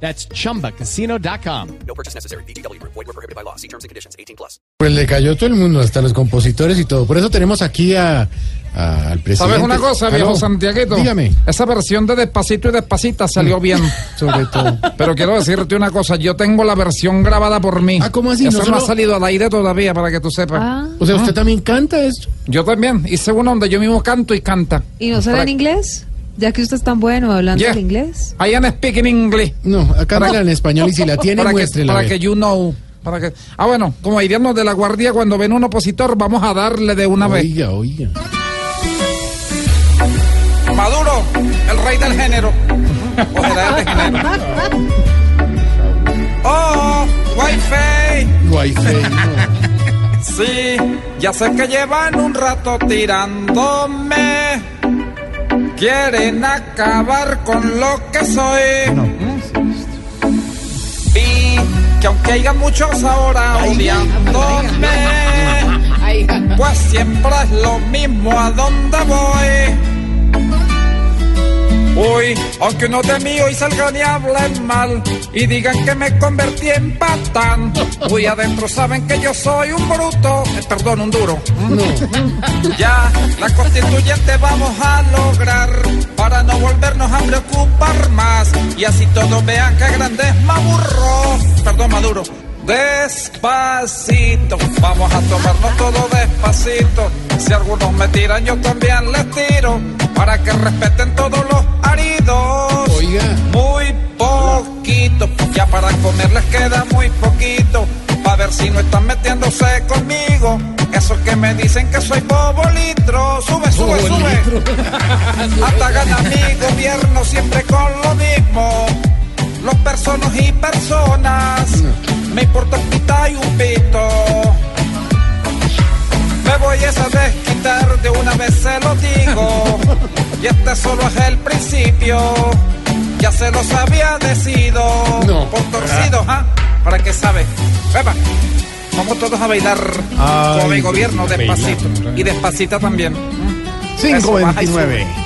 That's chumbacasino.com. No purchase necessary. BGW. Void were prohibited by law. See terms and conditions. 18 plus. Pues le cayó todo el mundo, hasta los compositores y todo. Por eso tenemos aquí a, a- al presidente. ¿Sabes una cosa, Aló, viejo Santiaguito? Dígame, Esa versión de Despacito y Despacita salió bien. sobre todo. Pero quiero decirte una cosa, yo tengo la versión grabada por mí. Ah, ¿cómo así? Eso ¿No no, solo- ha salido al aire todavía, para que tú sepas. Ah, O sea, ¿usted también canta esto? Yo también hice uno donde yo mismo canto y canta. ¿y no sabe Para- en inglés? Ya que usted es tan bueno hablando Yeah. el inglés. I am speaking English. No, acá habla en español y si la tiene, para que, muéstrela. para que you know. Para que... Ah, bueno, como dirían los de la guardia, cuando ven un opositor, vamos a darle de una vez. Oiga, oiga. Maduro, el rey del género. O será el de género. Oh, wifi. No. Sí, ya sé que llevan un rato tirándome. Quieren acabar con lo que soy. Vi que aunque haya muchos ahora odiándome, pues siempre es lo mismo a donde voy. Aunque uno de mí hoy salgan y hablen mal y digan que me convertí en patán. Uy, adentro saben que yo soy un bruto, eh, perdón, un duro. Ya, la constituyente vamos a lograr para no volvernos a preocupar más y así todos vean que grande es Maduro, perdón, Maduro. Despacito, vamos a tomarnos todo despacito. Si algunos me tiran, yo también les tiro para que respeten todos los. Oiga. Muy poquito, ya para comer les queda muy poquito. Pa' ver si no están metiéndose conmigo. Esos que me dicen que soy bobo litro. Sube, sube, sube. Hasta gana mi gobierno siempre con lo mismo. Los personas y personas. Me importa y un pito. Me voy a desquitar de una vez se lo digo. Y este solo es el principio. Ya se los había decido. No. Por torcido, ¿ah? ¿Para qué sabe? Beba. Vamos todos a bailar Ay, con mi gobierno despacito. Y despacita también. Eso, baja y sube. 529.